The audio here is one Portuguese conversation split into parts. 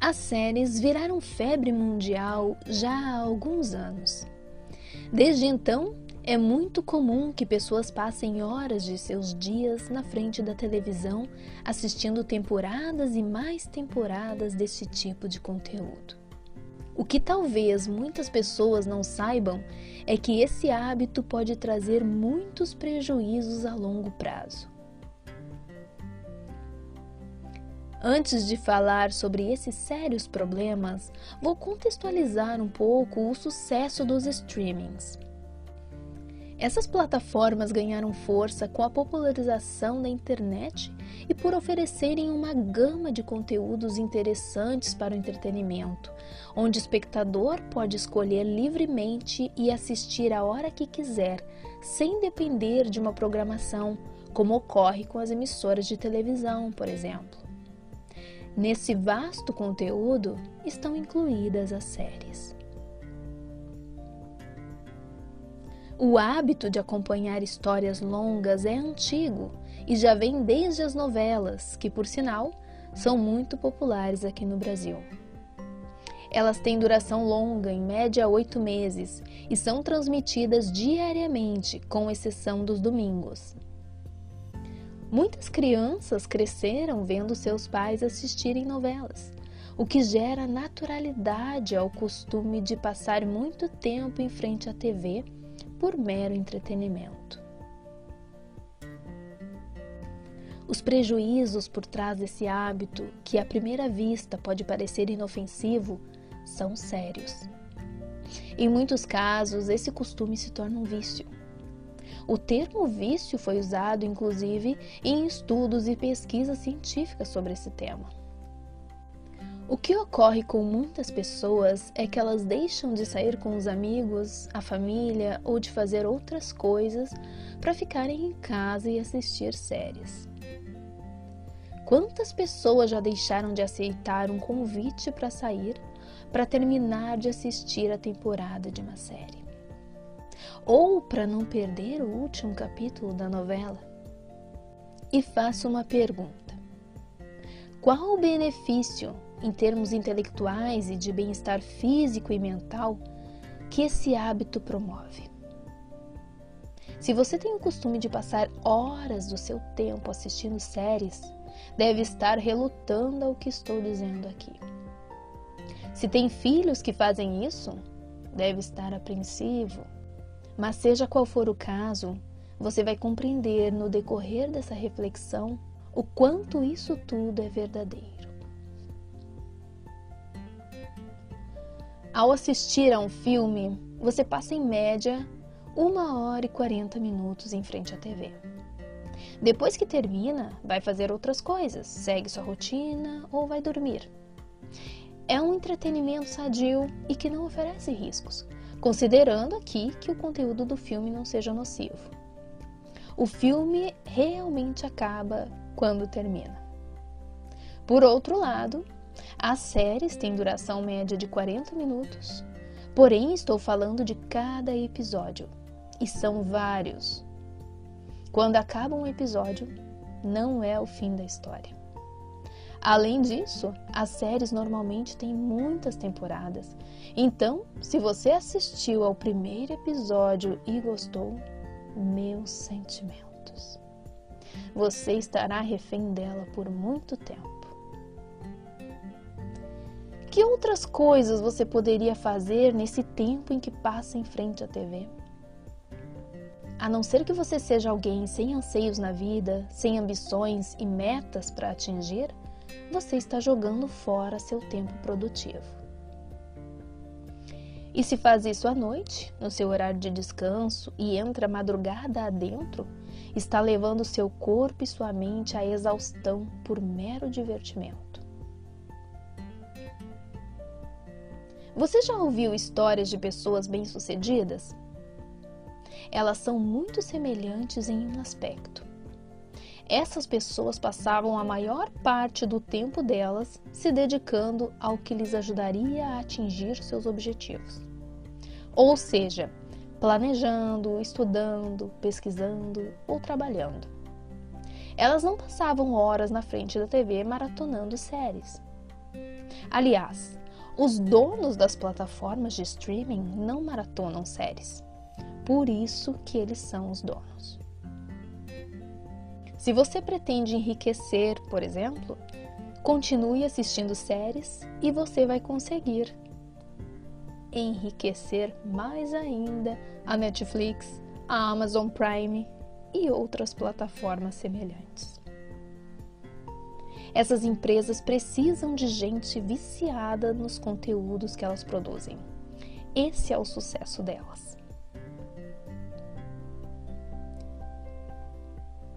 As séries viraram febre mundial já há alguns anos. Desde então, é muito comum que pessoas passem horas de seus dias na frente da televisão assistindo temporadas e mais temporadas desse tipo de conteúdo. O que talvez muitas pessoas não saibam é que esse hábito pode trazer muitos prejuízos a longo prazo. Antes de falar sobre esses sérios problemas, vou contextualizar um pouco o sucesso dos streamings. Essas plataformas ganharam força com a popularização da internet e por oferecerem uma gama de conteúdos interessantes para o entretenimento, onde o espectador pode escolher livremente e assistir a hora que quiser, sem depender de uma programação, como ocorre com as emissoras de televisão, por exemplo. Nesse vasto conteúdo estão incluídas as séries. O hábito de acompanhar histórias longas é antigo e já vem desde as novelas, que, por sinal, são muito populares aqui no Brasil. Elas têm duração longa, em média oito meses, e são transmitidas diariamente, com exceção dos domingos. Muitas crianças cresceram vendo seus pais assistirem novelas, o que gera naturalidade ao costume de passar muito tempo em frente à TV por mero entretenimento. Os prejuízos por trás desse hábito, que à primeira vista pode parecer inofensivo, são sérios. Em muitos casos, esse costume se torna um vício o termo vício foi usado, inclusive, em estudos e pesquisas científicas sobre esse tema. O que ocorre com muitas pessoas é que elas deixam de sair com os amigos, a família ou de fazer outras coisas para ficarem em casa e assistir séries. Quantas pessoas já deixaram de aceitar um convite para sair para terminar de assistir a temporada de uma série? Ou para não perder o último capítulo da novela. E faço uma pergunta: qual o benefício, em termos intelectuais e de bem-estar físico e mental, que esse hábito promove? Se você tem o costume de passar horas do seu tempo assistindo séries, deve estar relutando ao que estou dizendo aqui. Se tem filhos que fazem isso, deve estar apreensivo, mas, seja qual for o caso, você vai compreender no decorrer dessa reflexão o quanto isso tudo é verdadeiro. Ao assistir a um filme, você passa em média uma hora e 40 minutos em frente à TV. Depois que termina, vai fazer outras coisas, segue sua rotina ou vai dormir. É um entretenimento sadio e que não oferece riscos, considerando aqui que o conteúdo do filme não seja nocivo. O filme realmente acaba quando termina. Por outro lado, as séries têm duração média de 40 minutos, porém estou falando de cada episódio, e são vários. Quando acaba um episódio, não é o fim da história. Além disso, as séries normalmente têm muitas temporadas. Então, se você assistiu ao primeiro episódio e gostou, meus sentimentos. Você estará refém dela por muito tempo. Que outras coisas você poderia fazer nesse tempo em que passa em frente à TV? A não ser que você seja alguém sem anseios na vida, sem ambições e metas para atingir, você está jogando fora seu tempo produtivo. E se faz isso à noite, no seu horário de descanso e entra madrugada adentro, está levando seu corpo e sua mente à exaustão por mero divertimento. Você já ouviu histórias de pessoas bem-sucedidas? Elas são muito semelhantes em um aspecto essas pessoas passavam a maior parte do tempo delas se dedicando ao que lhes ajudaria a atingir seus objetivos. Ou seja, planejando, estudando, pesquisando ou trabalhando. Elas não passavam horas na frente da TV maratonando séries. Aliás, os donos das plataformas de streaming não maratonam séries. Por isso que eles são os donos. Se você pretende enriquecer, por exemplo, continue assistindo séries e você vai conseguir enriquecer mais ainda a Netflix, a Amazon Prime e outras plataformas semelhantes. Essas empresas precisam de gente viciada nos conteúdos que elas produzem. Esse é o sucesso delas.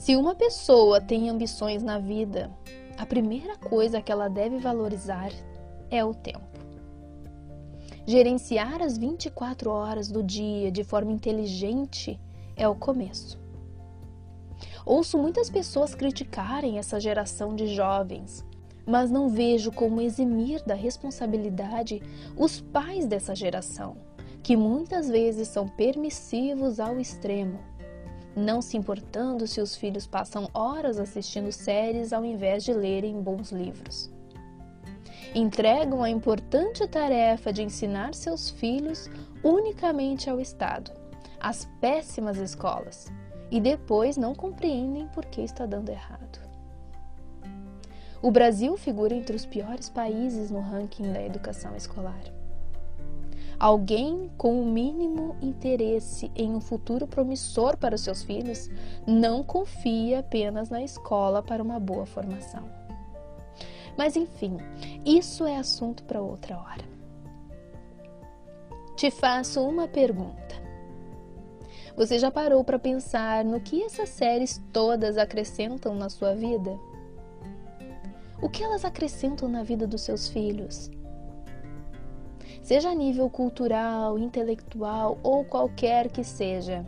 Se uma pessoa tem ambições na vida, a primeira coisa que ela deve valorizar é o tempo. Gerenciar as 24 horas do dia de forma inteligente é o começo. Ouço muitas pessoas criticarem essa geração de jovens, mas não vejo como eximir da responsabilidade os pais dessa geração, que muitas vezes são permissivos ao extremo, não se importando se os filhos passam horas assistindo séries ao invés de lerem bons livros. Entregam a importante tarefa de ensinar seus filhos unicamente ao Estado, às péssimas escolas, e depois não compreendem por que está dando errado. O Brasil figura entre os piores países no ranking da educação escolar. Alguém com o mínimo interesse em um futuro promissor para os seus filhos não confia apenas na escola para uma boa formação. Mas enfim, isso é assunto para outra hora. Te faço uma pergunta. Você já parou para pensar no que essas séries todas acrescentam na sua vida? O que elas acrescentam na vida dos seus filhos? Seja a nível cultural, intelectual ou qualquer que seja.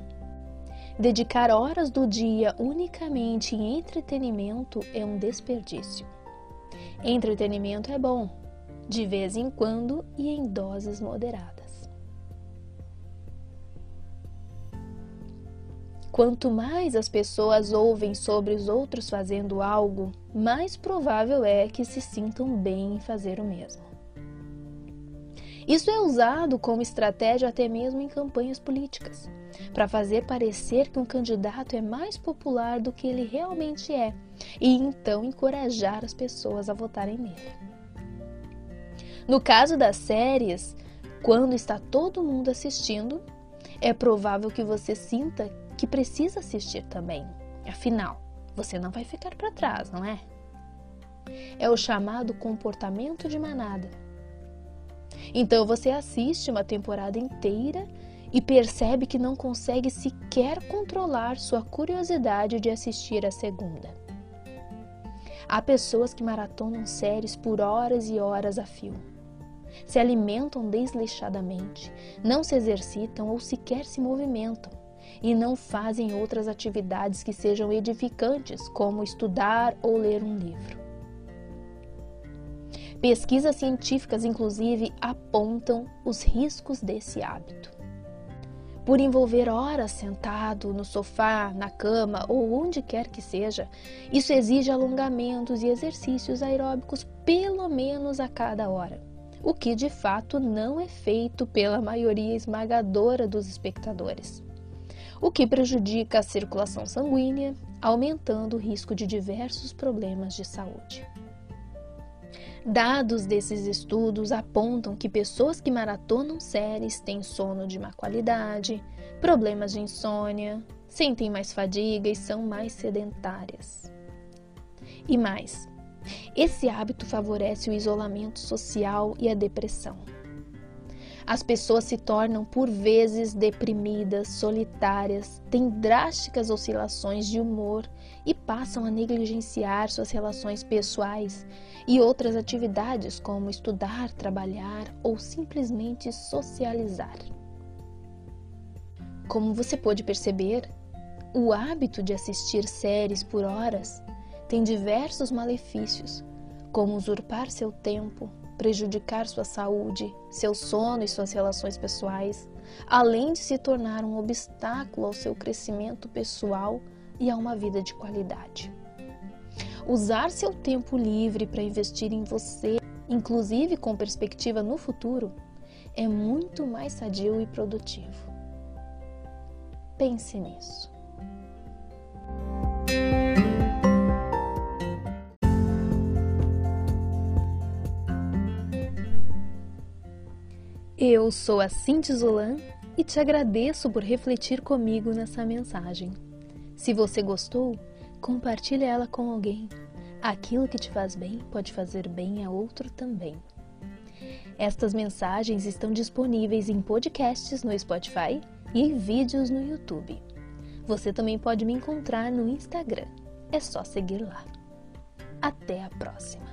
Dedicar horas do dia unicamente em entretenimento é um desperdício. Entretenimento é bom, de vez em quando e em doses moderadas. Quanto mais as pessoas ouvem sobre os outros fazendo algo, mais provável é que se sintam bem em fazer o mesmo. Isso é usado como estratégia até mesmo em campanhas políticas, para fazer parecer que um candidato é mais popular do que ele realmente é e então encorajar as pessoas a votarem nele. No caso das séries, quando está todo mundo assistindo, é provável que você sinta que precisa assistir também. Afinal, você não vai ficar para trás, não é? É o chamado comportamento de manada. Então você assiste uma temporada inteira e percebe que não consegue sequer controlar sua curiosidade de assistir a segunda. Há pessoas que maratonam séries por horas e horas a fio. Se alimentam desleixadamente, não se exercitam ou sequer se movimentam e não fazem outras atividades que sejam edificantes, como estudar ou ler um livro. Pesquisas científicas, inclusive, apontam os riscos desse hábito. Por envolver horas sentado no sofá, na cama ou onde quer que seja, isso exige alongamentos e exercícios aeróbicos pelo menos a cada hora, o que de fato não é feito pela maioria esmagadora dos espectadores o que prejudica a circulação sanguínea, aumentando o risco de diversos problemas de saúde. Dados desses estudos apontam que pessoas que maratonam séries têm sono de má qualidade, problemas de insônia, sentem mais fadiga e são mais sedentárias. E mais, esse hábito favorece o isolamento social e a depressão. As pessoas se tornam por vezes deprimidas, solitárias, têm drásticas oscilações de humor e passam a negligenciar suas relações pessoais e outras atividades como estudar, trabalhar ou simplesmente socializar. Como você pode perceber, o hábito de assistir séries por horas tem diversos malefícios, como usurpar seu tempo, prejudicar sua saúde, seu sono e suas relações pessoais, além de se tornar um obstáculo ao seu crescimento pessoal e a uma vida de qualidade. Usar seu tempo livre para investir em você inclusive com perspectiva no futuro, é muito mais sadio e produtivo. Pense nisso. Eu sou a Cinti Zolan e te agradeço por refletir comigo nessa mensagem. Se você gostou, compartilhe ela com alguém. Aquilo que te faz bem pode fazer bem a outro também. Estas mensagens estão disponíveis em podcasts no Spotify e em vídeos no YouTube. Você também pode me encontrar no Instagram. É só seguir lá. Até a próxima!